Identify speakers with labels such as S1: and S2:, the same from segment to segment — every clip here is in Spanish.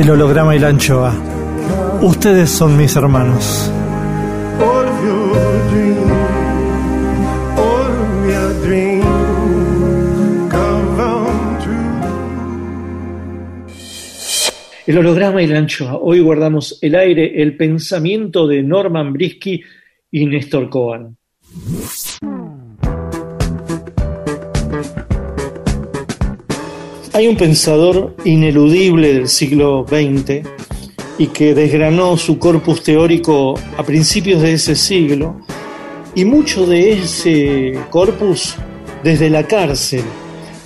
S1: El holograma y la anchoa. Ustedes son mis hermanos. El holograma y la anchoa. Hoy guardamos el aire, el pensamiento de Norman Brisky y Néstor Cohen. Hay un pensador ineludible del siglo XX y que desgranó su corpus teórico a principios de ese siglo y mucho de ese corpus desde la cárcel,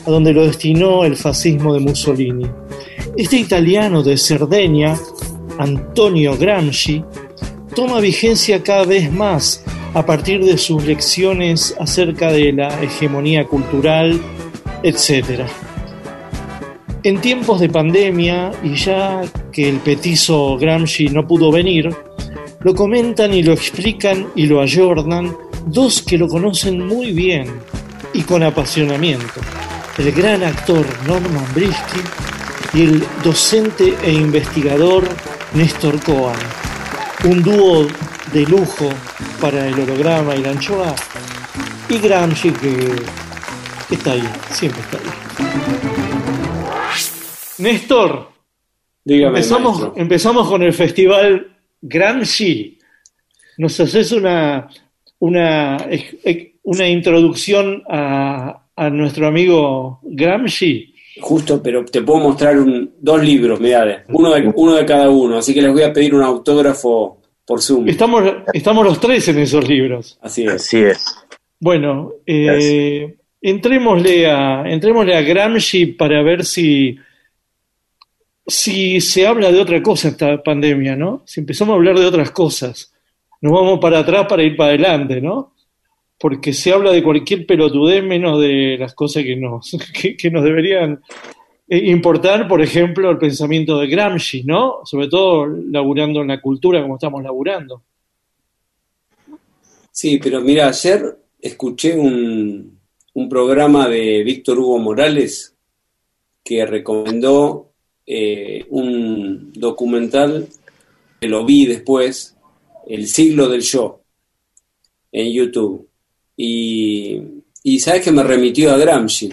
S1: a donde lo destinó el fascismo de Mussolini. Este italiano de Cerdeña, Antonio Gramsci, toma vigencia cada vez más a partir de sus lecciones acerca de la hegemonía cultural, etc. En tiempos de pandemia, y ya que el petizo Gramsci no pudo venir, lo comentan y lo explican y lo ayornan dos que lo conocen muy bien y con apasionamiento. El gran actor Norman Brisky y el docente e investigador Néstor Cohen. Un dúo de lujo para el holograma y la anchoa. Y Gramsci que está ahí, siempre está ahí. Néstor,
S2: Dígame,
S1: empezamos,
S2: maestro.
S1: empezamos con el festival Gramsci. ¿Nos haces una, una, una introducción a, a nuestro amigo Gramsci?
S2: Justo, pero te puedo mostrar un- dos libros, mirá, uno de, uno de cada uno, así que les voy a pedir un autógrafo por Zoom.
S1: Estamos, estamos los tres en esos libros.
S2: Así es.
S3: Así es.
S1: Bueno, eh, entrémosle, a, entrémosle a Gramsci para ver si, si se habla de otra cosa esta pandemia, ¿no? Si empezamos a hablar de otras cosas, nos vamos para atrás para ir para adelante, ¿no? Porque se habla de cualquier pelotudez menos de las cosas que nos, que, que nos deberían eh, importar, por ejemplo, el pensamiento de Gramsci, ¿no? Sobre todo laburando en la cultura como estamos laburando.
S2: Sí, pero mira, ayer escuché un, un programa de Víctor Hugo Morales que recomendó eh, un documental que lo vi después, El siglo del yo, en YouTube. Y, sabes que me remitió a Gramsci,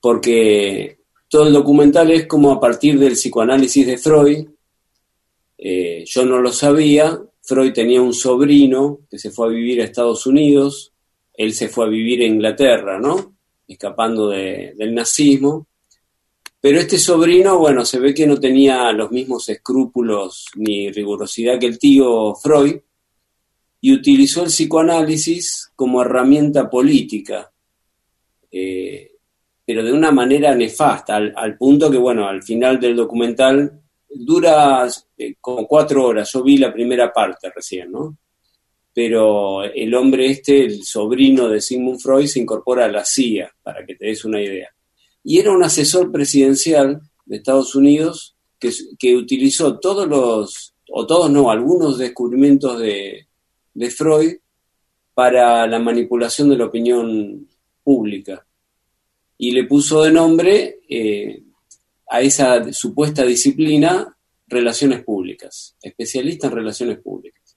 S2: porque todo el documental es como a partir del psicoanálisis de Freud. Eh, yo no lo sabía, Freud tenía un sobrino que se fue a vivir a Estados Unidos, él se fue a vivir a Inglaterra, ¿no? Escapando de- del nazismo. Pero este sobrino, bueno, se ve que no tenía los mismos escrúpulos ni rigurosidad que el tío Freud y utilizó el psicoanálisis como herramienta política, eh, pero de una manera nefasta, al, punto que, bueno, al final del documental dura eh, como cuatro horas, yo vi la primera parte recién, ¿no? Pero el hombre este, el sobrino de Sigmund Freud, se incorpora a la CIA, para que te des una idea. Y era un asesor presidencial de Estados Unidos que, utilizó todos los, o todos no, algunos descubrimientos de, de Freud para la manipulación de la opinión pública. Y le puso de nombre eh, a esa supuesta disciplina relaciones públicas, especialista en relaciones públicas.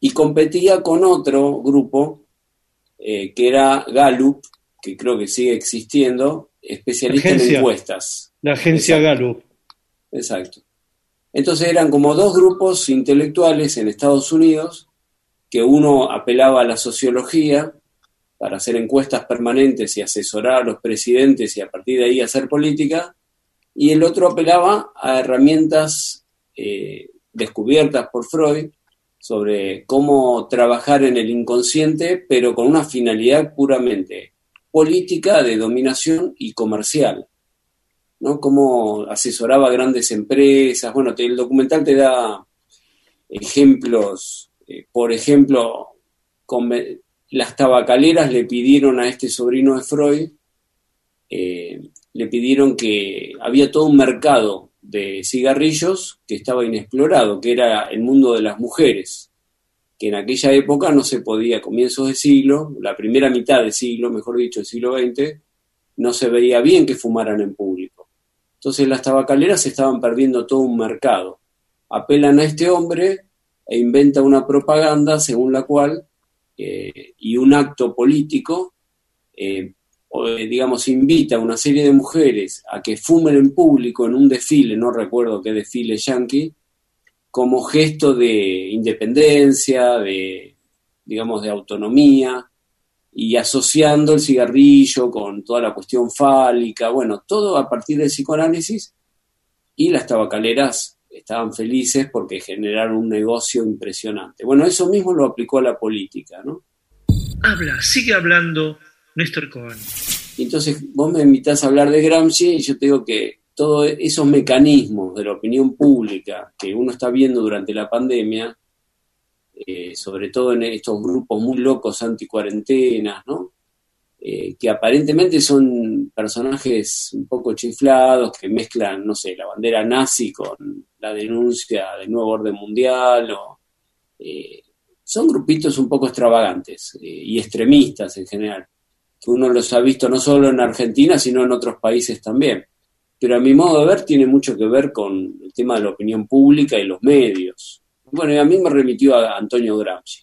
S2: Y competía con otro grupo eh, que era Gallup, que creo que sigue existiendo, especialista en encuestas.
S1: La agencia Gallup.
S2: Exacto. Entonces eran como dos grupos intelectuales en Estados Unidos, que uno apelaba a la sociología para hacer encuestas permanentes y asesorar a los presidentes y a partir de ahí hacer política, y el otro apelaba a herramientas eh, descubiertas por Freud sobre cómo trabajar en el inconsciente, pero con una finalidad puramente política de dominación y comercial. ¿no? Cómo asesoraba a grandes empresas. Bueno, el documental te da ejemplos. Eh, por ejemplo, las tabacaleras le pidieron a este sobrino de Freud eh, le pidieron que había todo un mercado de cigarrillos que estaba inexplorado, que era el mundo de las mujeres, que en aquella época no se podía, comienzos de siglo, la primera mitad del siglo, mejor dicho, del siglo XX, no se veía bien que fumaran en público. Entonces las tabacaleras estaban perdiendo todo un mercado. Apelan a este hombre e inventa una propaganda según la cual, eh, y un acto político, eh, eh, digamos, invita a una serie de mujeres a que fumen en público en un desfile, no recuerdo qué desfile yankee, como gesto de independencia, de, digamos, de autonomía, y asociando el cigarrillo con toda la cuestión fálica, bueno, todo a partir del psicoanálisis, y las tabacaleras estaban felices porque generaron un negocio impresionante. Bueno, eso mismo lo aplicó a la política, ¿no?
S1: Habla, sigue hablando Néstor Cohen.
S2: Entonces vos me invitás a hablar de Gramsci y yo te digo que todos esos mecanismos de la opinión pública que uno está viendo durante la pandemia, eh, sobre todo en estos grupos muy locos anticuarentenas, ¿no? Eh, que aparentemente son personajes un poco chiflados, que mezclan, no sé, la bandera nazi con la denuncia del nuevo orden mundial, eh, son grupitos un poco extravagantes y extremistas en general uno los ha visto no solo en Argentina, sino en otros países también. Pero a mi modo de ver tiene mucho que ver con el tema de la opinión pública y los medios. Bueno, y a mí me remitió a Antonio Gramsci.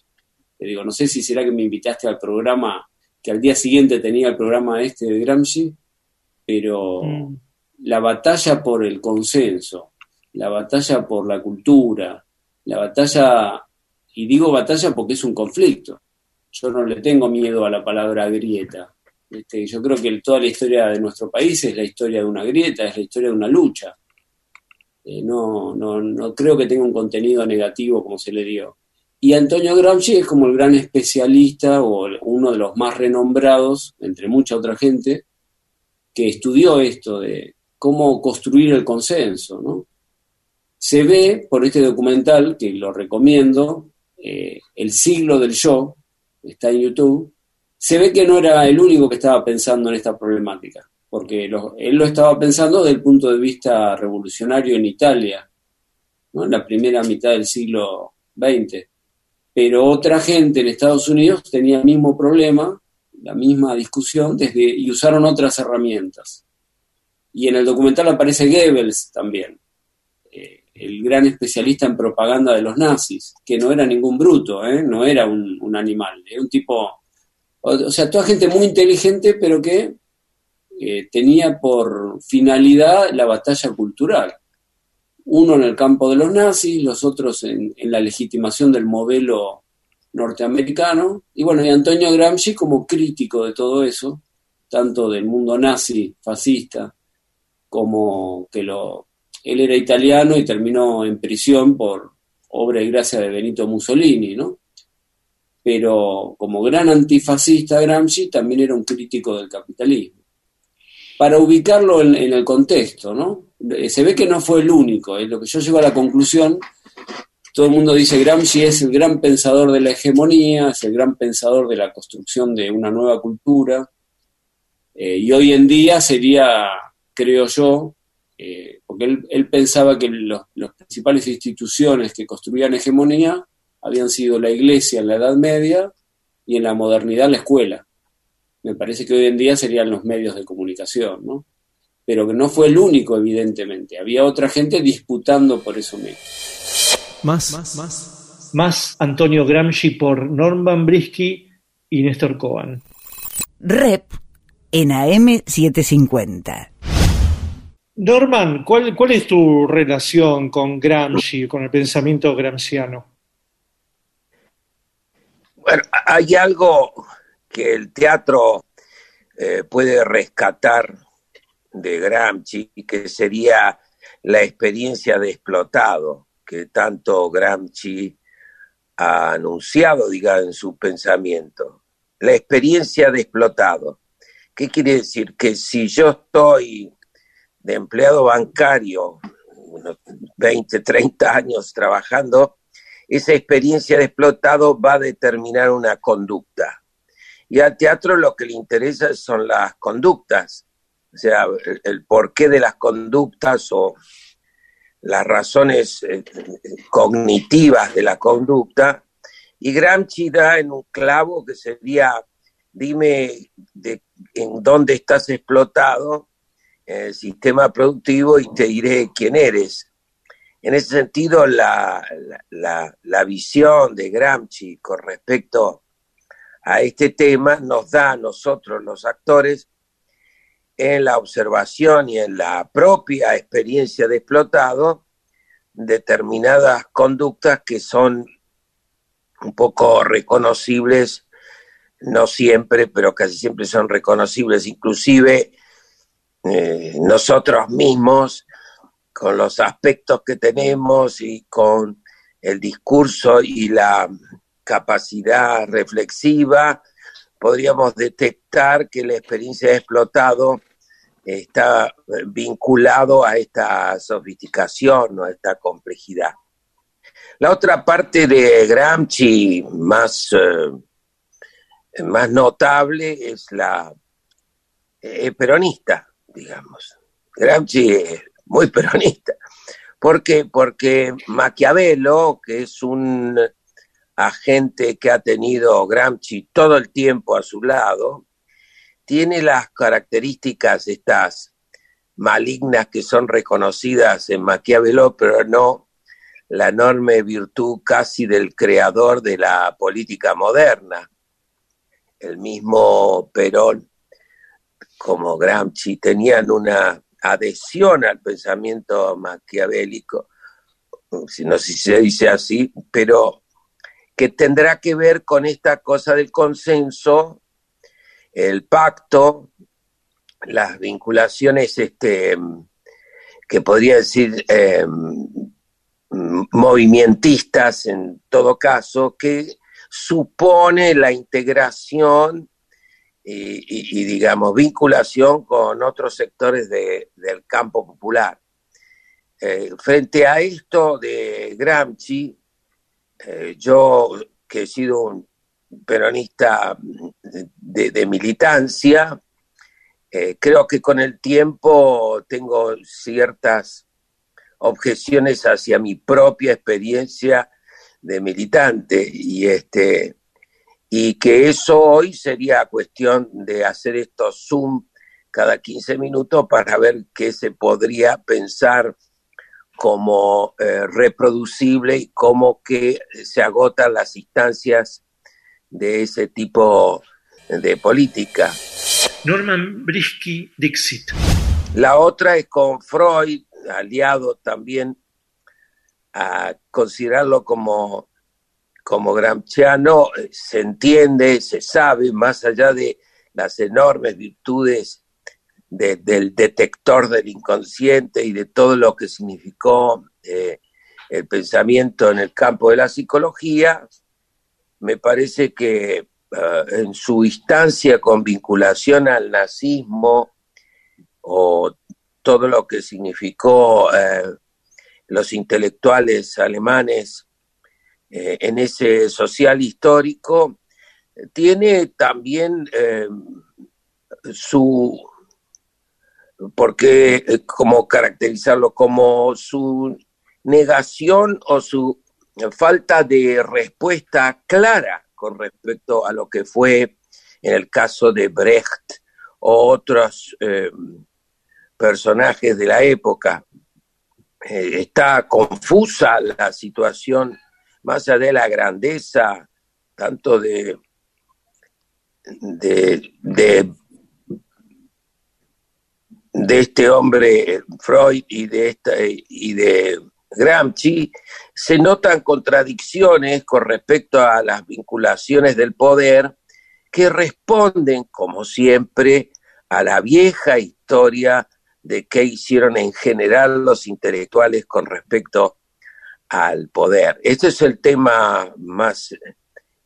S2: Le digo, no sé si será que me invitaste al programa, que al día siguiente tenía el programa este de Gramsci, pero mm. la batalla por el consenso, la batalla por la cultura, la batalla, y digo batalla porque es un conflicto, yo no le tengo miedo a la palabra grieta. Este, yo creo que toda la historia de nuestro país es la historia de una grieta, es la historia de una lucha. Eh, no, no, no creo que tenga un contenido negativo como se le dio. Y Antonio Gramsci es como el gran especialista o uno de los más renombrados, entre mucha otra gente, que estudió esto de cómo construir el consenso. ¿no? Se ve por este documental, que lo recomiendo, eh, El siglo del yo, está en YouTube, se ve que no era el único que estaba pensando en esta problemática, porque él lo estaba pensando desde el punto de vista revolucionario en Italia, en la primera mitad del siglo XX. Pero otra gente en Estados Unidos tenía el mismo problema, la misma discusión, desde, y usaron otras herramientas. Y en el documental aparece Goebbels también, eh, el gran especialista en propaganda de los nazis, que no era ningún bruto, ¿eh? no era un, animal, era un tipo, o, sea, toda gente muy inteligente, pero que eh, tenía por finalidad la batalla cultural. Uno en el campo de los nazis, los otros en, en la legitimación del modelo norteamericano, y bueno, y Antonio Gramsci como crítico de todo eso, tanto del mundo nazi, fascista, como que lo él era italiano y terminó en prisión por obra y gracia de Benito Mussolini, ¿no? Pero como gran antifascista Gramsci también era un crítico del capitalismo. Para ubicarlo en, el contexto, ¿no? Eh, se ve que no fue el único, es lo que yo llego a la conclusión, todo el mundo dice Gramsci es el gran pensador de la hegemonía, es el gran pensador de la construcción de una nueva cultura, eh, y hoy en día sería, creo yo, eh, porque él, él pensaba que las principales instituciones que construían hegemonía habían sido la iglesia en la Edad Media y en la modernidad la escuela. Me parece que hoy en día serían los medios de comunicación, ¿no? Pero que no fue el único, evidentemente. Había otra gente disputando por eso mismo.
S1: Más, más, más. Más Antonio Gramsci por Norman Brisky y Néstor Cohen.
S4: Rep en AM750.
S1: Norman, ¿cuál, ¿cuál es tu relación con Gramsci, con el pensamiento gramsciano?
S3: Bueno, hay algo que el teatro eh, puede rescatar de Gramsci, que sería la experiencia de explotado, que tanto Gramsci ha anunciado, diga, en su pensamiento. La experiencia de explotado. ¿Qué quiere decir? Que si yo estoy de empleado bancario, unos 20, 30 años trabajando, esa experiencia de explotado va a determinar una conducta. Y al teatro lo que le interesa son las conductas, o sea, el, porqué de las conductas o las razones eh, cognitivas de la conducta. Y Gramsci da en un clavo que sería, dime de, en dónde estás explotado en el sistema productivo y te diré quién eres. En ese sentido, la, la, la visión de Gramsci con respecto a este tema nos da a nosotros los actores en la observación y en la propia experiencia de explotado determinadas conductas que son un poco reconocibles, no siempre, pero casi siempre son reconocibles, inclusive eh, nosotros mismos, con los aspectos que tenemos y con el discurso y la capacidad reflexiva, podríamos detectar que la experiencia de explotado está vinculado a esta sofisticación, o a esta complejidad. La otra parte de Gramsci más, eh, más notable es la eh, peronista, digamos. Gramsci muy peronista. ¿Por qué? Porque Maquiavelo, que es un agente que ha tenido Gramsci todo el tiempo a su lado, tiene las características estas malignas que son reconocidas en Maquiavelo, pero no la enorme virtud casi del creador de la política moderna. El mismo Perón como Gramsci tenían una adhesión al pensamiento maquiavélico, si no sé si se dice así, pero que tendrá que ver con esta cosa del consenso, el pacto, las vinculaciones este, que podría decir eh, movimentistas en todo caso, que supone la integración y, digamos, vinculación con otros sectores del campo popular. Eh, frente a esto de Gramsci, eh, yo que he sido un peronista de, militancia, eh, creo que con el tiempo tengo ciertas objeciones hacia mi propia experiencia de militante y este y que eso hoy sería cuestión de hacer estos Zoom cada 15 minutos para ver qué se podría pensar como eh, reproducible y cómo que se agotan las instancias de ese tipo de política.
S1: Norman Brisky Dixit.
S3: La otra es con Freud, aliado también a considerarlo como como Gramsciano eh, se entiende, se sabe, más allá de las enormes virtudes del detector del inconsciente y de todo lo que significó eh, el pensamiento en el campo de la psicología, me parece que eh, en su instancia con vinculación al nazismo o todo lo que significó los intelectuales alemanes eh, en ese social histórico, tiene también eh, su, porque eh, como caracterizarlo como su negación o su falta de respuesta clara con respecto a lo que fue en el caso de Brecht o otros eh, personajes de la época. Eh, está confusa la situación, más allá de la grandeza, tanto de, de, de, este hombre Freud y de, esta, y de Gramsci, se notan contradicciones con respecto a las vinculaciones del poder que responden, como siempre, a la vieja historia de qué hicieron en general los intelectuales con respecto al poder. Este es el tema más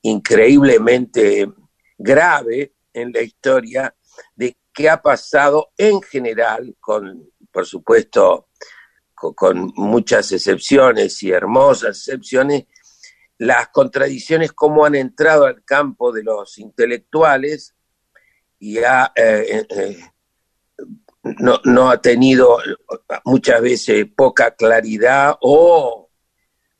S3: increíblemente grave en la historia de qué ha pasado en general, con, por supuesto, con, muchas excepciones y hermosas excepciones, las contradicciones, cómo han entrado al campo de los intelectuales y eh, eh, no, no, ha tenido muchas veces poca claridad o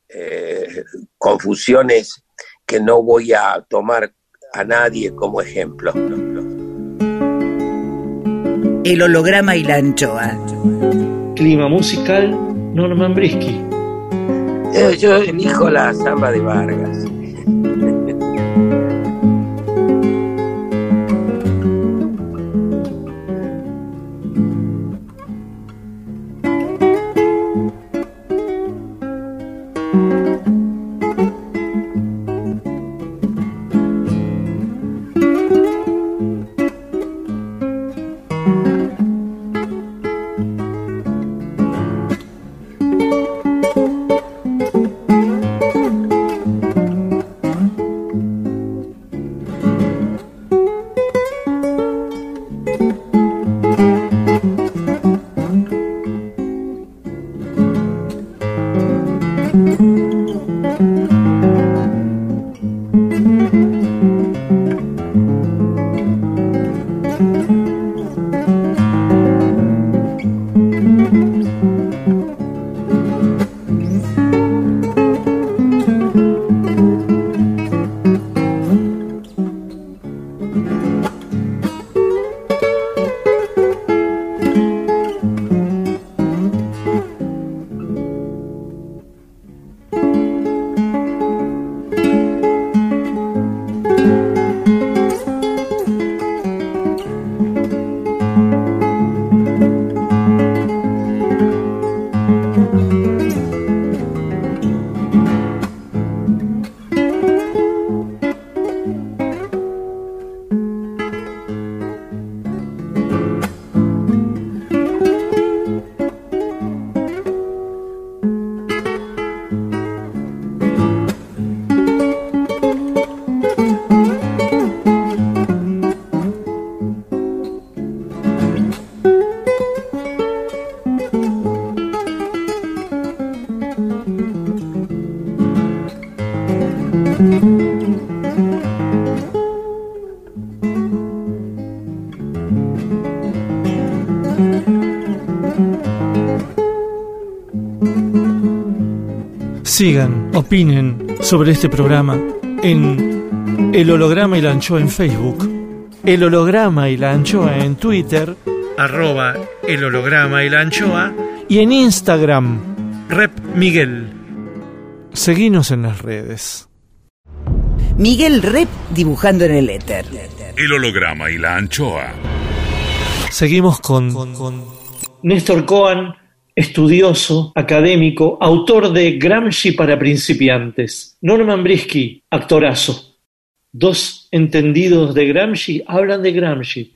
S3: eh, confusiones que no voy a tomar a nadie como ejemplo.
S4: El holograma y la anchoa
S1: clima musical, Norman Brisky.
S3: Yo, yo elijo la samba de Vargas.
S1: Sigan, opinen sobre este programa en El Holograma y la Anchoa en Facebook, El Holograma y la Anchoa en Twitter, arroba El Holograma y la Anchoa, y en Instagram, Rep Miguel. Seguinos en las redes.
S4: Miguel Rep dibujando en el éter.
S5: El holograma y la anchoa.
S1: Seguimos con, con Néstor Cohen estudioso, académico, autor de Gramsci para principiantes. Norman Brisky, actorazo. Dos entendidos de Gramsci hablan de Gramsci.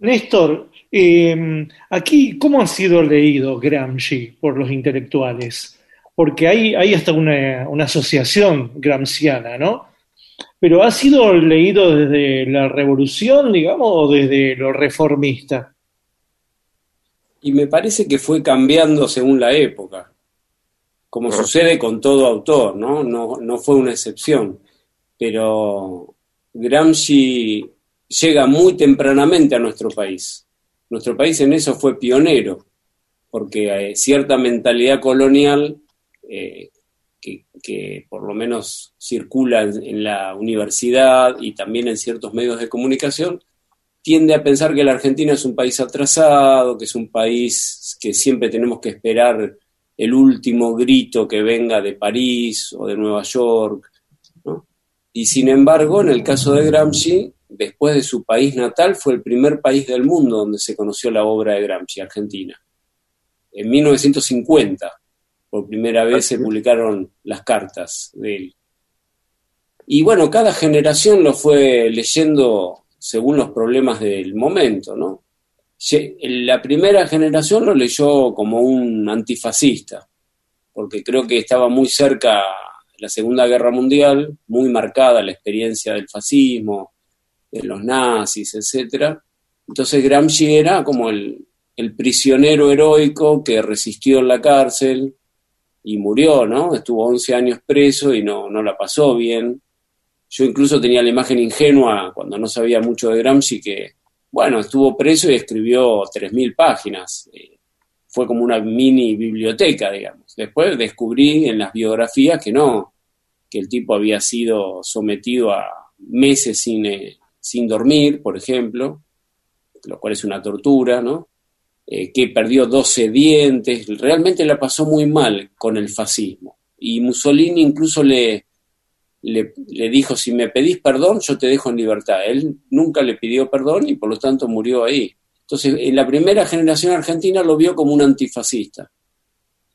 S1: Néstor, em, aquí, ¿cómo ha sido leído Gramsci por los intelectuales? Porque hay, hasta una, una asociación gramsciana, ¿no? Pero ¿ha sido leído desde la revolución, digamos, o desde lo reformista?
S2: Y me parece que fue cambiando según la época, como sucede con todo autor, ¿no? No, no fue una excepción, pero Gramsci llega muy tempranamente a nuestro país. Nuestro país en eso fue pionero, porque eh, cierta mentalidad colonial eh, que, que, por lo menos circula en, en, la universidad y también en ciertos medios de comunicación, tiende a pensar que la Argentina es un país atrasado, que es un país que siempre tenemos que esperar el último grito que venga de París o de Nueva York. ¿no? Y sin embargo, en el caso de Gramsci, después de su país natal, fue el primer país del mundo donde se conoció la obra de Gramsci, Argentina. En 1950, por primera vez se publicaron las cartas de él. Y bueno, cada generación lo fue leyendo según los problemas del momento, ¿no? La primera generación lo leyó como un antifascista, porque creo que estaba muy cerca la Segunda Guerra Mundial, muy marcada la experiencia del fascismo, de los nazis, etc. Entonces Gramsci era como el, el prisionero heroico que resistió en la cárcel y murió, ¿no? Estuvo 11 años preso y no, no la pasó bien. Yo incluso tenía la imagen ingenua cuando no sabía mucho de Gramsci que, bueno, estuvo preso y escribió 3.000 páginas. Eh, fue como una mini biblioteca, digamos. Después descubrí en las biografías que no, que el tipo había sido sometido a meses sin, eh, sin dormir, por ejemplo, lo cual es una tortura, ¿no? Eh, que perdió 12 dientes, realmente la pasó muy mal con el fascismo. Y Mussolini incluso le, le, dijo, si me pedís perdón, yo te dejo en libertad. Él nunca le pidió perdón y por lo tanto murió ahí. Entonces, en la primera generación argentina lo vio como un antifascista.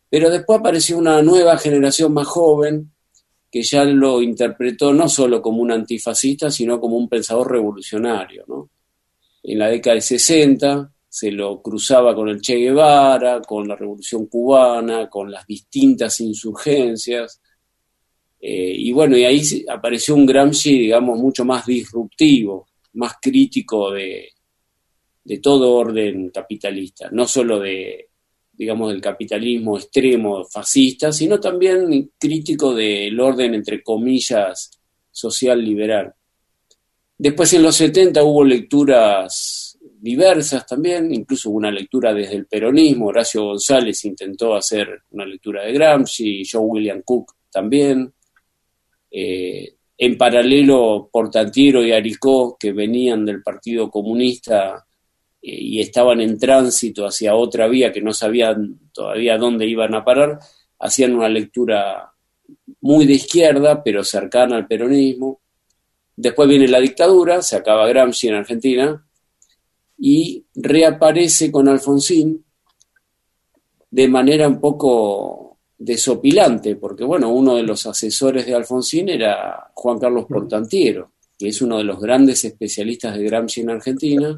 S2: Pero después apareció una nueva generación más joven que ya lo interpretó no solo como un antifascista, sino como un pensador revolucionario. En la década del 60 se lo cruzaba con el Che Guevara, con la Revolución Cubana, con las distintas insurgencias eh, y bueno, y ahí apareció un Gramsci, digamos, mucho más disruptivo, más crítico de, de todo orden capitalista, no solo de, digamos, del capitalismo extremo fascista, sino también crítico del orden, entre comillas, social liberal. Después en los 70 hubo lecturas diversas también, incluso una lectura desde el peronismo, Horacio González intentó hacer una lectura de Gramsci, Joe William Cook también, eh, en paralelo, Portantiero y Aricó, que venían del Partido Comunista eh, y estaban en tránsito hacia otra vía que no sabían todavía dónde iban a parar, hacían una lectura muy de izquierda, pero cercana al peronismo. Después viene la dictadura, se acaba Gramsci en Argentina, y reaparece con Alfonsín de manera un poco desopilante, porque bueno, uno de los asesores de Alfonsín era Juan Carlos Portantiero, que es uno de los grandes especialistas de Gramsci en Argentina,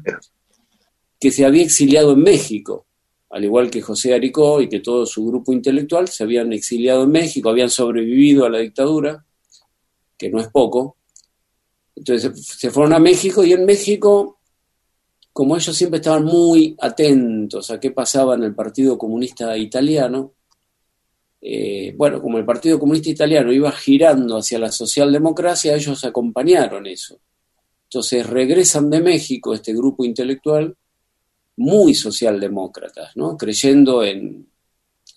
S2: que se había exiliado en México, al igual que José Aricó y que todo su grupo intelectual se habían exiliado en México, habían sobrevivido a la dictadura, que no es poco. Entonces se fueron a México y en México, como ellos siempre estaban muy atentos a qué pasaba en el Partido Comunista Italiano, eh, bueno, como el Partido Comunista Italiano iba girando hacia la socialdemocracia, ellos acompañaron eso. Entonces regresan de México este grupo intelectual muy socialdemócratas, ¿no? creyendo en,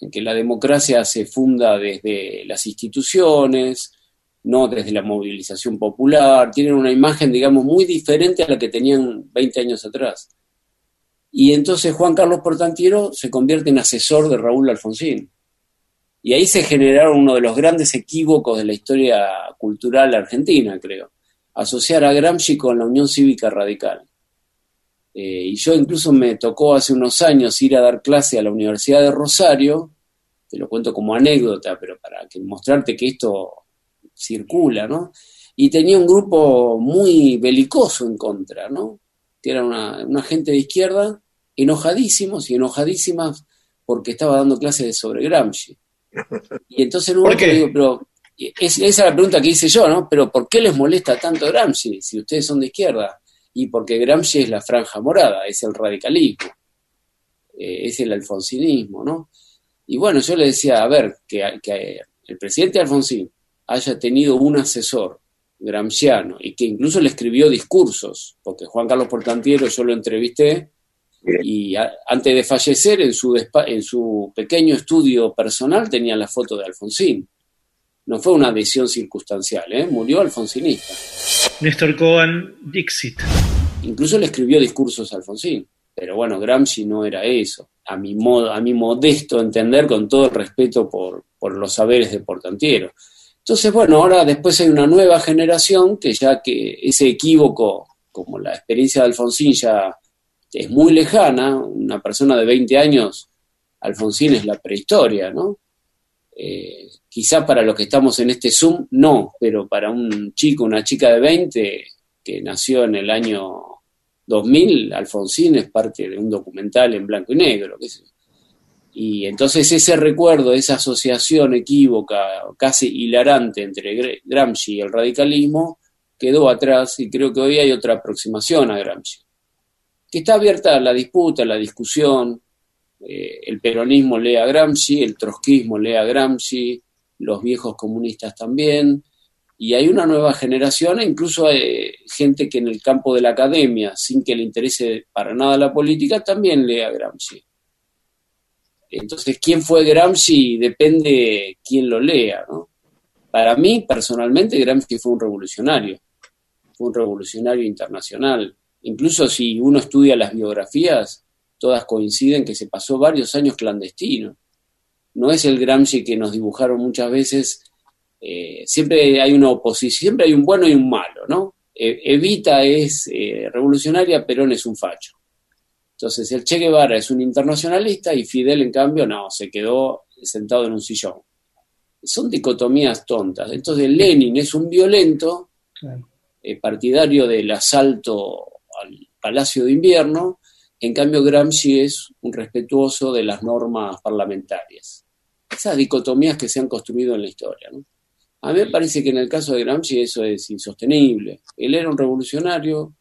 S2: en que la democracia se funda desde las instituciones, no desde la movilización popular, tienen una imagen, digamos, muy diferente a la que tenían 20 años atrás. Y entonces Juan Carlos Portantiero se convierte en asesor de Raúl Alfonsín. Y ahí se generaron uno de los grandes equívocos de la historia cultural argentina, creo. Asociar a Gramsci con la Unión Cívica Radical. Eh, y yo incluso me tocó hace unos años ir a dar clase a la Universidad de Rosario, te lo cuento como anécdota, pero para que, mostrarte que esto circula, ¿no? Y tenía un grupo muy belicoso en contra, ¿no? Que era una, una gente de izquierda, enojadísimos y enojadísimas porque estaba dando clases sobre Gramsci. Y entonces en digo, pero es, esa es la pregunta que hice yo, ¿no? Pero ¿por qué les molesta tanto Gramsci si ustedes son de izquierda? Y porque Gramsci es la franja morada, es el radicalismo, eh, es el alfonsinismo, ¿no? Y bueno, yo le decía, a ver, que, que el presidente Alfonsín haya tenido un asesor gramsciano y que incluso le escribió discursos, porque Juan Carlos Portantiero yo lo entrevisté Y a- antes de fallecer, en su, en su pequeño estudio personal, tenía la foto de Alfonsín. No fue una adhesión circunstancial, ¿eh? murió alfonsinista.
S1: Néstor Cohen, Dixit.
S2: Incluso le escribió discursos a Alfonsín. Pero bueno, Gramsci no era eso. A mi, modo, a mi modesto entender, con todo el respeto por, por los saberes de Portantiero. Entonces, bueno, ahora después hay una nueva generación que ya que ese equívoco, como la experiencia de Alfonsín ya es muy lejana, una persona de 20 años, Alfonsín es la prehistoria, ¿no? Eh, quizá para los que estamos en este Zoom, no, pero para un chico, una chica de 20 que nació en el año 2000, Alfonsín es parte de un documental en blanco y negro. Y entonces ese recuerdo, esa asociación equívoca, casi hilarante entre Gramsci y el radicalismo, quedó atrás y creo que hoy hay otra aproximación a Gramsci. Que está abierta la disputa, la discusión, eh, el peronismo lee a Gramsci, el trotskismo lee a Gramsci, los viejos comunistas también, y hay una nueva generación, e incluso hay gente que en el campo de la academia, sin que le interese para nada la política, también lee a Gramsci. Entonces, ¿quién fue Gramsci? Depende quién lo lea, ¿no? Para mí, personalmente, Gramsci fue un revolucionario, fue un revolucionario internacional. Incluso si uno estudia las biografías, todas coinciden que se pasó varios años clandestino. No es el Gramsci que nos dibujaron muchas veces eh, siempre hay una oposición, siempre hay un bueno y un malo, ¿no? Eh, Evita es eh, revolucionaria, Perón es un facho. Entonces el Che Guevara es un internacionalista y Fidel, en cambio, no, se quedó sentado en un sillón. Son dicotomías tontas. Entonces Lenin es un violento, eh, partidario del asalto al Palacio de Invierno, en cambio Gramsci es un respetuoso de las normas parlamentarias. Esas dicotomías que se han construido en la historia. A mí me parece que en el caso de Gramsci eso es insostenible. Él era un revolucionario,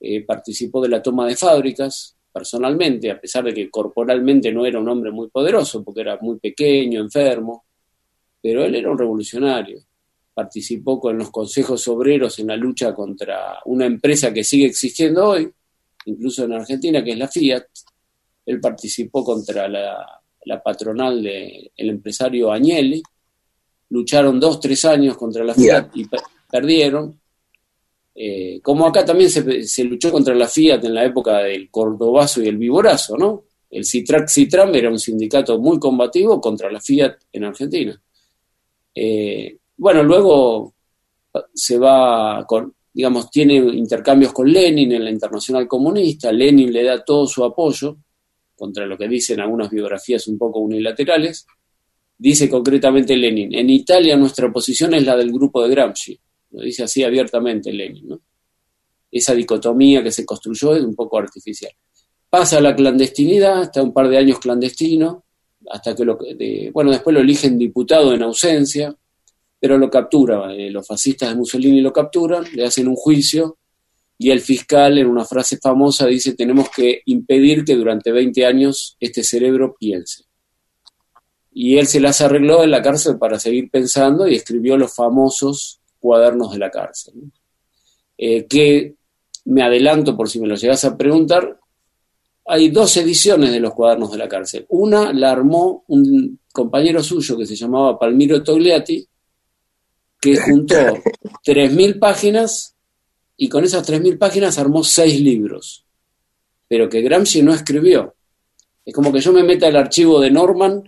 S2: eh, participó de la toma de fábricas personalmente, a pesar de que corporalmente no era un hombre muy poderoso, porque era muy pequeño, enfermo, pero él era un revolucionario. Participó con los consejos obreros en la lucha contra una empresa que sigue existiendo hoy, incluso en Argentina, que es la Fiat. Él participó contra la, la patronal del empresario Agnelli, lucharon dos, tres años contra la Fiat y pe- perdieron. Eh, como acá también se, se luchó contra la Fiat en la época del Cordobazo y el Viborazo, ¿no? El Citrac Citram era un sindicato muy combativo contra la Fiat en Argentina. Eh, bueno, luego se va con, digamos, tiene intercambios con Lenin en la Internacional Comunista, Lenin le da todo su apoyo, contra lo que dicen algunas biografías un poco unilaterales, dice concretamente Lenin, en Italia nuestra posición es la del grupo de Gramsci, lo dice así abiertamente Lenin. Esa dicotomía que se construyó es un poco artificial. Pasa a la clandestinidad, está un par de años clandestino, hasta que lo, de, bueno, después lo eligen diputado en ausencia, pero lo captura, eh, los fascistas de Mussolini lo capturan, le hacen un juicio y el fiscal en una frase famosa dice tenemos que impedir que durante 20 años este cerebro piense. Y él se las arregló en la cárcel para seguir pensando y escribió los famosos cuadernos de la cárcel. Eh, que me adelanto por si me lo llegas a preguntar, hay dos ediciones de los cuadernos de la cárcel. Una la armó un compañero suyo que se llamaba Palmiro Togliatti, que juntó 3.000 páginas y con esas 3.000 páginas armó seis libros, pero que Gramsci no escribió. Es como que yo me meta al archivo de Norman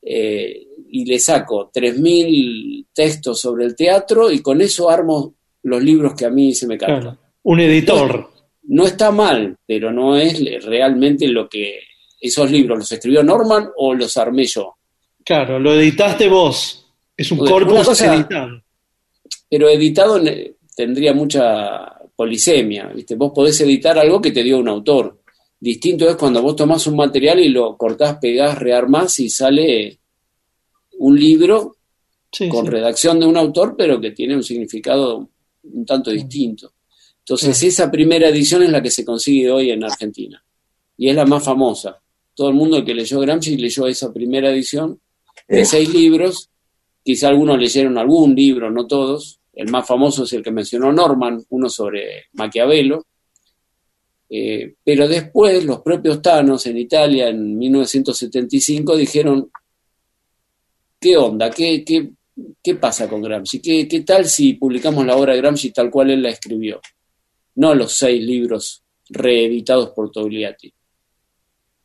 S2: eh, y le saco 3.000 textos sobre el teatro y con eso armo los libros que a mí se me cantan.
S1: Claro. Un editor.
S2: No está mal, pero no es realmente lo que esos libros los escribió Norman o los armé yo.
S1: Claro, lo editaste vos. Es un
S2: Una
S1: corpus
S2: cosa-
S1: editado.
S2: Pero editado tendría mucha polisemia, ¿viste? Vos podés editar algo que te dio un autor. Distinto es cuando vos tomás un material y lo cortás, pegás, rearmás y sale un libro
S1: Sí,
S2: con
S1: sí.
S2: redacción de un autor, pero que tiene un significado un tanto distinto. Entonces, esa primera edición es la que se consigue hoy en Argentina. Y es la más famosa. Todo el mundo que leyó Gramsci leyó esa primera edición de
S3: Eh.
S2: seis libros. Quizá algunos leyeron algún libro, no todos. El más famoso es el que mencionó Norman, uno sobre Maquiavelo. Eh, pero después los propios Thanos en Italia en 1975 dijeron, ¿qué onda? ¿Qué, qué, qué pasa con Gramsci? ¿Qué, ¿Qué tal si publicamos la obra de Gramsci tal cual él la escribió? No los seis libros reeditados por Togliatti.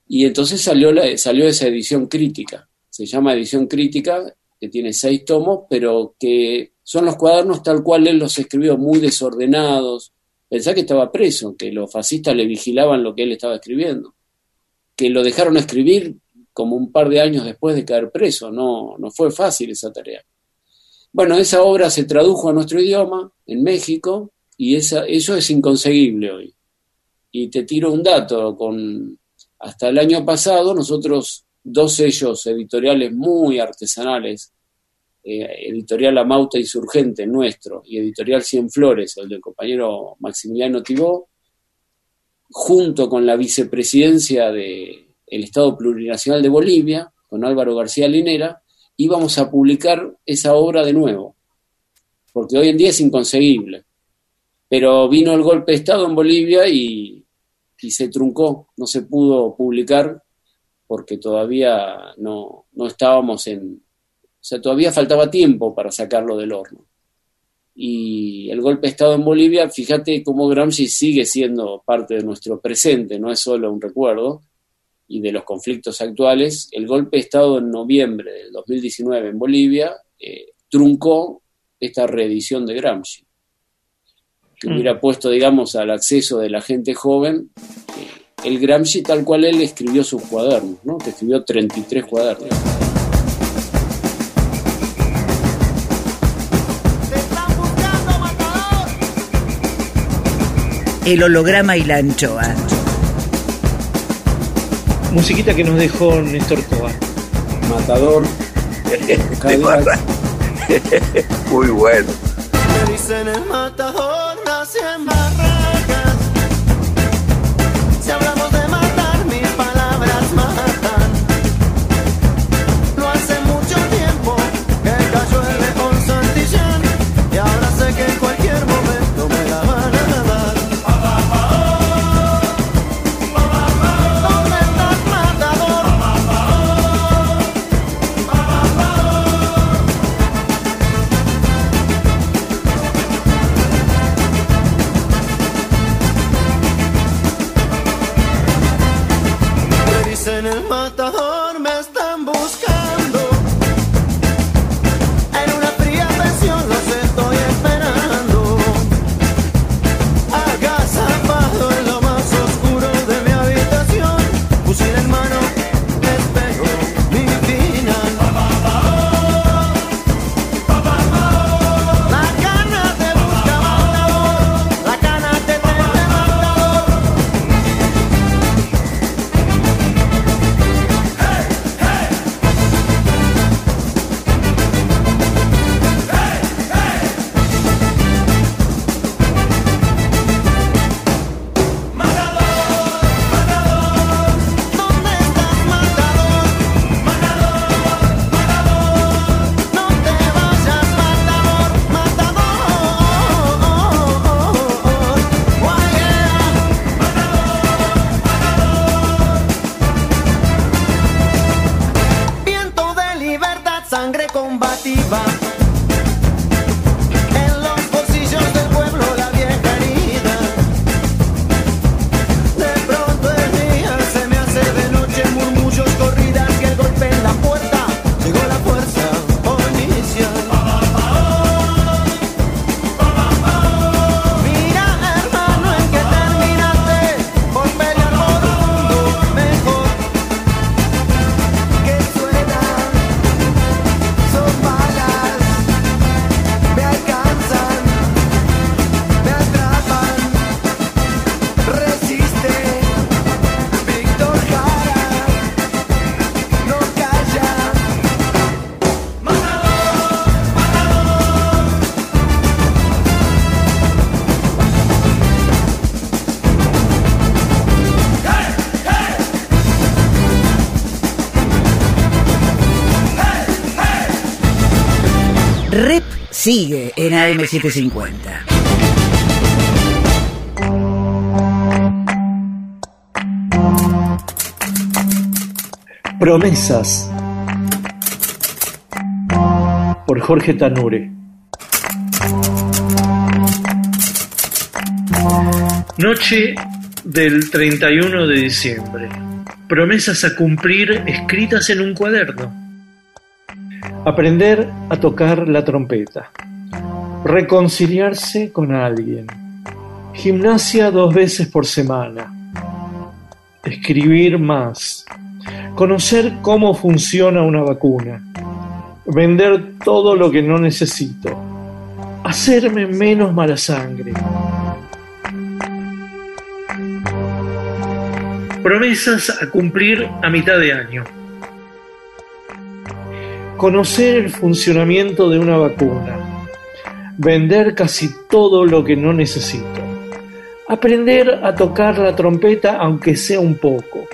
S2: Y entonces salió, la, salió esa edición crítica. Se llama edición crítica, que tiene seis tomos, pero que son los cuadernos tal cual él los escribió, muy desordenados. Pensá que estaba preso, que los fascistas le vigilaban lo que él estaba escribiendo, que lo dejaron escribir como un par de años después de caer preso. No, no fue fácil esa tarea. Bueno, esa obra se tradujo a nuestro idioma en México y esa, eso es inconseguible hoy. Y te tiro un dato, con hasta el año pasado nosotros dos sellos editoriales muy artesanales, eh, Editorial Amauta Insurgente, nuestro, y Editorial Cien Flores, el del compañero Maximiliano Tibó, junto con la vicepresidencia del Estado Plurinacional de Bolivia, con Álvaro García Linera, íbamos a publicar esa obra de nuevo, porque hoy en día es inconseguible. Pero vino el golpe de Estado en Bolivia y, y se truncó, no se pudo publicar porque todavía no, no estábamos en, o sea, todavía faltaba tiempo para sacarlo del horno. Y el golpe de Estado en Bolivia, fíjate cómo Gramsci sigue siendo parte de nuestro presente, no es solo un recuerdo, y de los conflictos actuales. El golpe de Estado en noviembre del 2019 en Bolivia eh, truncó esta reedición de Gramsci, que hubiera puesto, digamos, al acceso de la gente joven el Gramsci tal cual él escribió sus cuadernos, ¿no? que escribió 33 cuadernos.
S4: El holograma y la anchoa.
S1: Musiquita que nos dejó Néstor Tobar.
S2: Matador.
S3: Muy bueno.
S6: Me dicen el matador, nací en Barracas.
S4: Rep sigue en AM750.
S7: Promesas por Jorge Tanure. Noche del 31 de diciembre. Promesas a cumplir escritas en un cuaderno Aprender a tocar la trompeta. Reconciliarse con alguien. Gimnasia dos veces por semana. Escribir más. Conocer cómo funciona una vacuna. Vender todo lo que no necesito. Hacerme menos mala sangre. Promesas a cumplir a mitad de año. Conocer el funcionamiento de una vacuna. Vender casi todo lo que no necesito. Aprender a tocar la trompeta aunque sea un poco.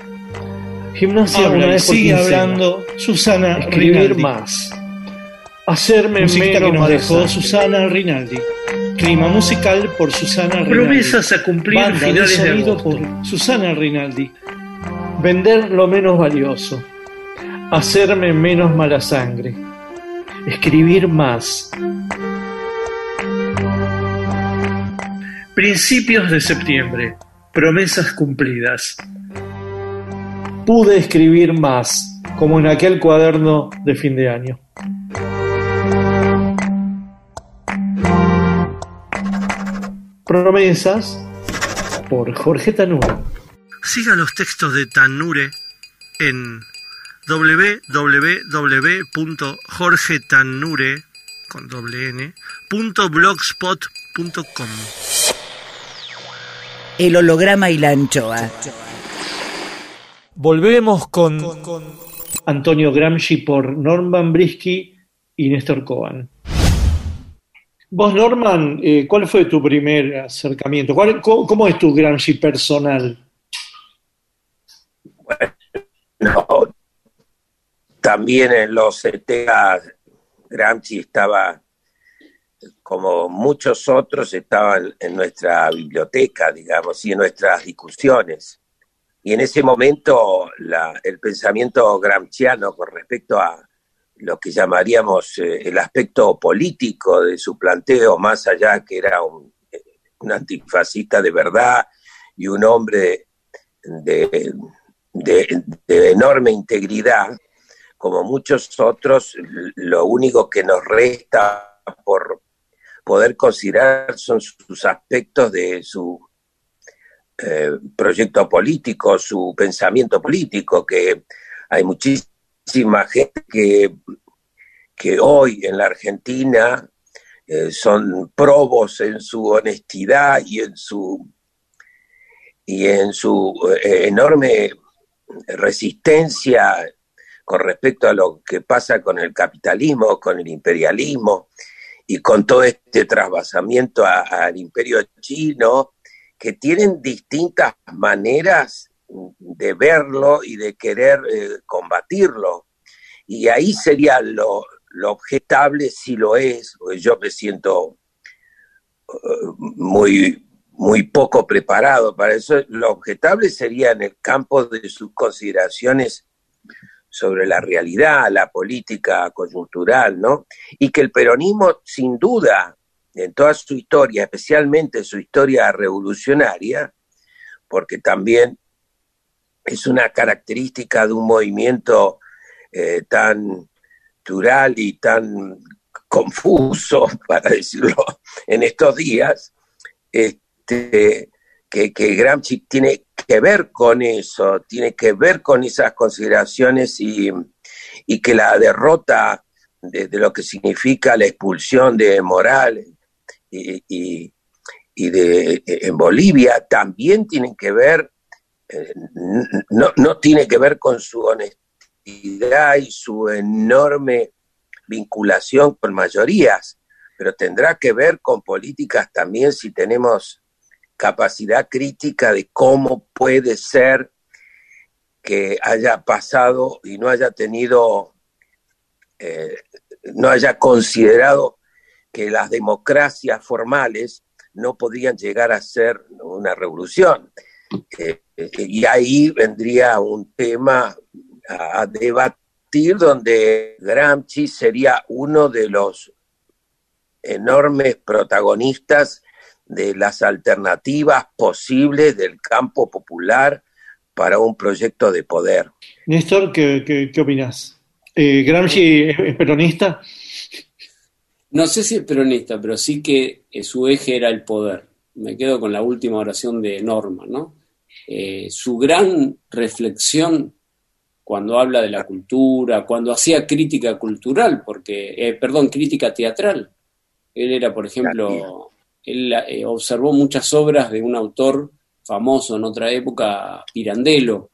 S7: Gimnasia
S1: Habla
S7: una vez
S1: sigue
S7: quincena.
S1: hablando Susana
S7: Escribir
S1: Rinaldi.
S7: más. Hacerme
S1: Musiquita
S7: menos
S1: que nos dejó. Susana Rinaldi. Clima musical por Susana Rinaldi.
S7: Promesas a cumplir
S1: Banda de
S7: finales de agosto.
S1: por Susana Rinaldi.
S7: Vender lo menos valioso. Hacerme menos mala sangre. Escribir más. Principios de septiembre. Promesas cumplidas. Pude escribir más, como en aquel cuaderno de fin de año. Promesas por Jorge Tanure. Siga los textos de Tanure en www.jorgetanure con doble n, punto.
S4: El holograma y la anchoa.
S7: Volvemos con, Antonio Gramsci por Norman Brisky y Néstor Cohen. Vos, Norman, eh, ¿cuál fue tu primer acercamiento? ¿Cuál- cómo, cómo es tu Gramsci personal?
S3: No, también en los 70 Gramsci estaba, como muchos otros, estaban en nuestra biblioteca, digamos, y en nuestras discusiones. Y en ese momento la- el pensamiento gramsciano con respecto a lo que llamaríamos eh, el aspecto político de su planteo, más allá que era un, antifascista de verdad y un hombre de enorme integridad, como muchos otros, lo único que nos resta por poder considerar son sus aspectos de su eh, proyecto político, su pensamiento político, que hay muchísima gente que, que hoy en la Argentina eh, son probos en su honestidad y en su y en su eh, enorme resistencia con respecto a lo que pasa con el capitalismo, con el imperialismo y con todo este trasvasamiento al imperio chino, que tienen distintas maneras de verlo y de querer eh, combatirlo. Y ahí sería lo, lo objetable si lo es, porque yo me siento eh, muy, muy poco preparado para eso. Lo objetable sería en el campo de sus consideraciones sobre la realidad, la política coyuntural, ¿no? Y que el peronismo, sin duda, en toda su historia, especialmente su historia revolucionaria, porque también es una característica de un movimiento eh, tan plural y tan confuso, para decirlo en estos días, este, que, que Gramsci tiene que ver con eso, tiene que ver con esas consideraciones y, que la derrota de, lo que significa la expulsión de Morales y, de, en Bolivia también tienen que ver, eh, no, no tiene que ver con su honestidad y su enorme vinculación con mayorías, pero tendrá que ver con políticas también si tenemos capacidad crítica de cómo puede ser que haya pasado y no haya tenido, eh, no haya considerado que las democracias formales no podían llegar a ser una revolución. Eh, y ahí vendría un tema a debatir donde Gramsci sería uno de los enormes protagonistas de las alternativas posibles del campo popular para un proyecto de poder.
S1: Néstor, ¿qué, qué, opinas? Eh, ¿Gramsci es, peronista?
S2: No sé si es peronista, pero sí que eh, su eje era el poder. Me quedo con la última oración de Norma, ¿no? Eh, su gran reflexión cuando habla de la cultura, cuando hacía crítica cultural, porque, perdón, crítica teatral. Él era, por ejemplo, él observó muchas obras de un autor famoso en otra época, Pirandello.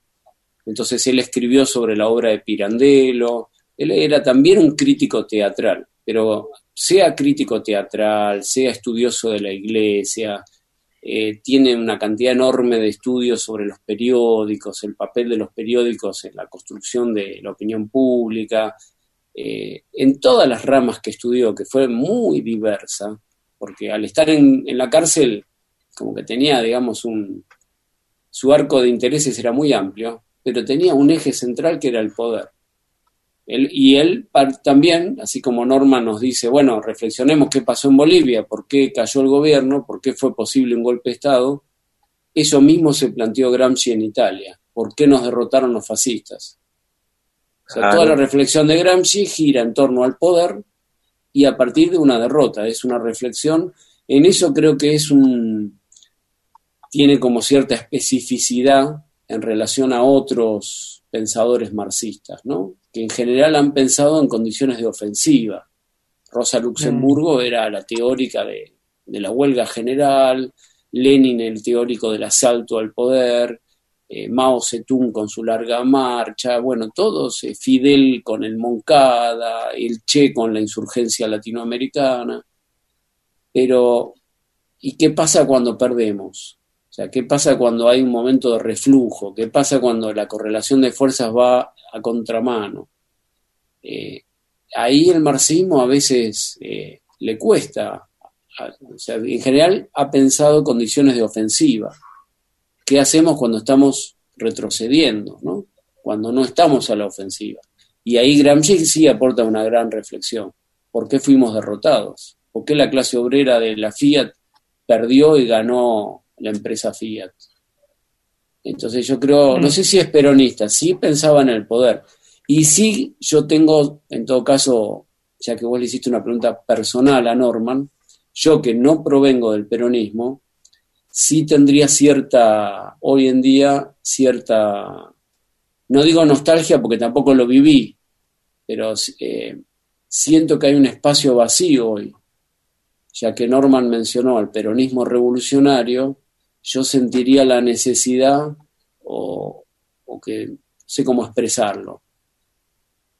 S2: Entonces él escribió sobre la obra de Pirandello. Él era también un crítico teatral, pero sea crítico teatral, sea estudioso de la iglesia, eh, tiene una cantidad enorme de estudios sobre los periódicos, el papel de los periódicos en la construcción de la opinión pública, eh, en todas las ramas que estudió, que fue muy diversa, porque al estar en, en la cárcel como que tenía, digamos, un, su arco de intereses era muy amplio, pero tenía un eje central que era el poder. y él también, así como Norma nos dice, bueno, reflexionemos qué pasó en Bolivia, por qué cayó el gobierno, por qué fue posible un golpe de Estado, eso mismo se planteó Gramsci en Italia, por qué nos derrotaron los fascistas. O sea, toda la reflexión de Gramsci gira en torno al poder y a partir de una derrota, es una reflexión, en eso creo que es un, tiene como cierta especificidad en relación a otros pensadores marxistas, ¿no? que en general han pensado en condiciones de ofensiva. Rosa Luxemburgo mm. era la teórica de, la huelga general, Lenin el teórico del asalto al poder, eh, Mao Zedong con su larga marcha, bueno, todos, Fidel con el Moncada, el Che con la insurgencia latinoamericana. Pero, ¿y qué pasa cuando perdemos? sea, ¿qué pasa cuando hay un momento de reflujo? ¿Qué pasa cuando la correlación de fuerzas va a contramano? Eh, ahí el marxismo a veces eh, le cuesta, o sea, en general ha pensado condiciones de ofensiva. ¿Qué hacemos cuando estamos retrocediendo, ¿no? cuando no estamos a la ofensiva? Y ahí Gramsci sí aporta una gran reflexión. ¿Por qué fuimos derrotados? ¿Por qué la clase obrera de la Fiat perdió y ganó la empresa Fiat. Entonces yo creo, no mm. sé si es peronista, sí pensaba en el poder. Y sí, yo tengo, en todo caso, ya que vos le hiciste una pregunta personal a Norman, yo que no provengo del peronismo, sí tendría cierta, hoy en día, cierta, no digo nostalgia porque tampoco lo viví, pero eh, siento que hay un espacio vacío hoy, ya que Norman mencionó el peronismo revolucionario, yo sentiría la necesidad o, que sé cómo expresarlo.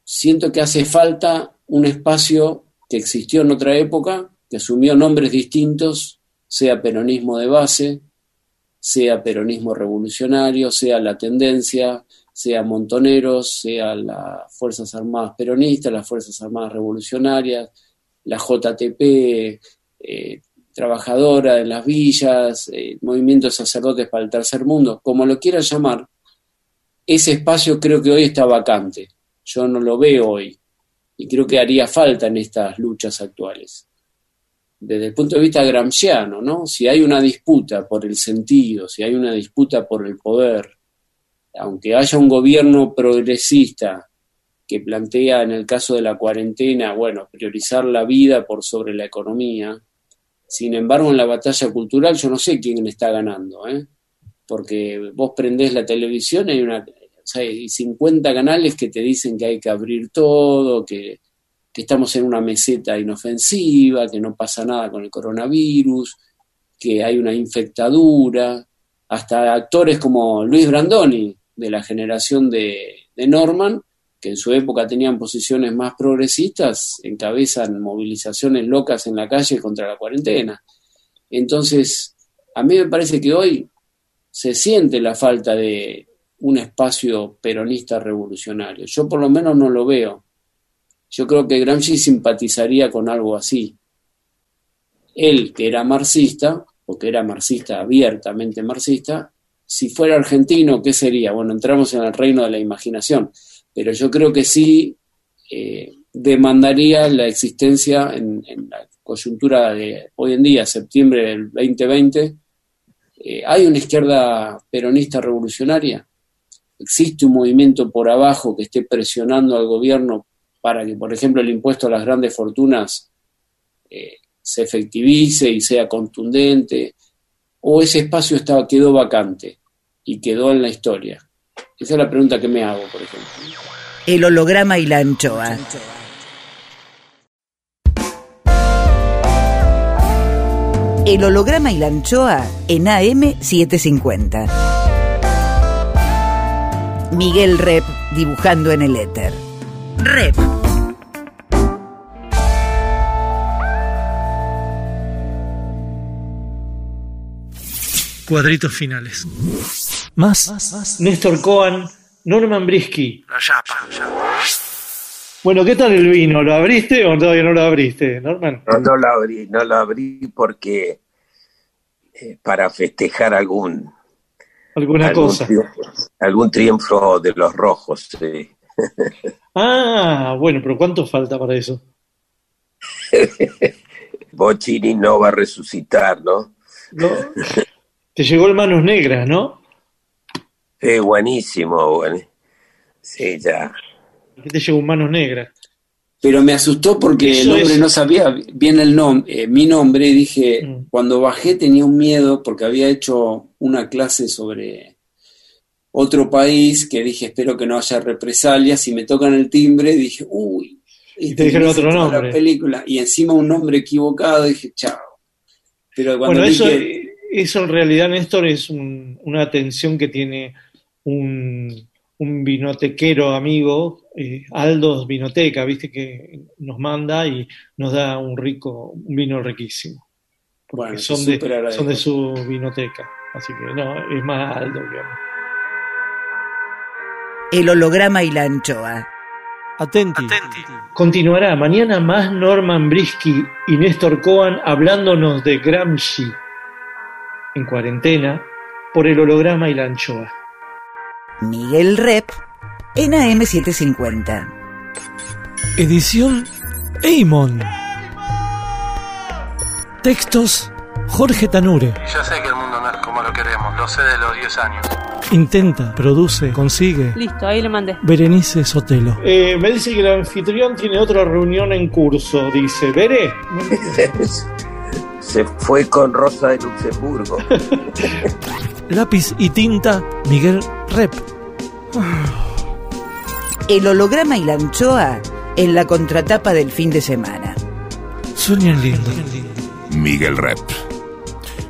S2: Siento que hace falta un espacio que existió en otra época, que asumió nombres distintos, sea peronismo de base, sea peronismo revolucionario, sea la tendencia, sea Montoneros, sea las Fuerzas Armadas Peronistas, las Fuerzas Armadas Revolucionarias, la JTP, eh, trabajadora de las villas, eh, movimiento sacerdotes para el tercer mundo, como lo quieras llamar, ese espacio creo que hoy está vacante. Yo no lo veo hoy y creo que haría falta en estas luchas actuales. Desde el punto de vista gramsciano, ¿no? Si hay una disputa por el sentido, si hay una disputa por el poder, aunque haya un gobierno progresista que plantea en el caso de la cuarentena, bueno, priorizar la vida por sobre la economía, sin embargo, en la batalla cultural yo no sé quién está ganando, ¿eh? porque vos prendés la televisión y hay, una, hay 50 canales que te dicen que hay que abrir todo, que, estamos en una meseta inofensiva, que no pasa nada con el coronavirus, que hay una infectadura, hasta actores como Luis Brandoni, de la generación de, de Norman, que en su época tenían posiciones más progresistas, encabezan movilizaciones locas en la calle contra la cuarentena. Entonces, a mí me parece que hoy se siente la falta de un espacio peronista revolucionario. Yo por lo menos no lo veo. Yo creo que Gramsci simpatizaría con algo así. Él, que era marxista, porque era marxista, abiertamente marxista, si fuera argentino, ¿qué sería? Bueno, entramos en el reino de la imaginación pero yo creo que sí eh, demandaría la existencia en, la coyuntura de hoy en día, septiembre del 2020, eh, ¿hay una izquierda peronista revolucionaria? ¿Existe un movimiento por abajo que esté presionando al gobierno para que, por ejemplo, el impuesto a las grandes fortunas eh, se efectivice y sea contundente? ¿O ese espacio quedó vacante y quedó en la historia? Esa es la pregunta que me hago, por ejemplo.
S4: El holograma y la anchoa. El holograma y la anchoa en AM750. Miguel Rep dibujando en el éter. Rep.
S7: Cuadritos finales. Más. Néstor Cohen, Norman Brisky. Bueno, ¿qué tal el vino? ¿Lo abriste o todavía no lo abriste, Norman?
S3: No, no lo abrí, no lo abrí porque eh, para festejar algún
S7: alguna cosa.
S3: algún triunfo de los rojos. Sí.
S7: Ah, bueno, pero ¿cuánto falta para eso?
S3: Bocini no va a resucitar, ¿no?
S7: No. Te llegó el Manos Negras, ¿no?
S3: Sí, buenísimo, bueno. Sí, ya.
S7: ¿Qué te llegó un Manos Negras?
S2: Pero me asustó porque el hombre no sabía bien el nombre, eh, mi nombre, y dije, mm. cuando bajé tenía un miedo porque había hecho una clase sobre otro país que dije, espero que no haya represalias, y me tocan el timbre, dije, uy,
S7: y te dijeron otro nombre.
S2: La película, y encima un nombre equivocado, dije, chao.
S7: Pero cuando bueno, eso, eso en realidad, Néstor, es una atención que tiene un, un vinotequero amigo, eh, Aldos Vinoteca, viste que nos manda y nos da un rico, un vino riquísimo. Porque son, de, son de su vinoteca. Así que no, es más Aldo
S4: que El holograma y la anchoa.
S7: Atenti. Continuará mañana más Norman Brisky y Néstor Cohen hablándonos de Gramsci en cuarentena por el holograma y la anchoa.
S4: Miguel Rep en AM750.
S7: Edición Eimon. Textos Jorge Tanure.
S8: yo sé que el mundo lo sé de los 10 años.
S7: Intenta, produce, consigue.
S9: Listo, ahí le mandé.
S7: Berenice Sotelo. Eh, me dice que el anfitrión tiene otra reunión en curso, dice. ¿Veré?
S3: Se fue con Rosa de Luxemburgo.
S7: Lápiz y tinta, Miguel Rep.
S4: El holograma y la anchoa en la contratapa del fin de semana.
S7: Sueñan lindo.
S5: Miguel Rep.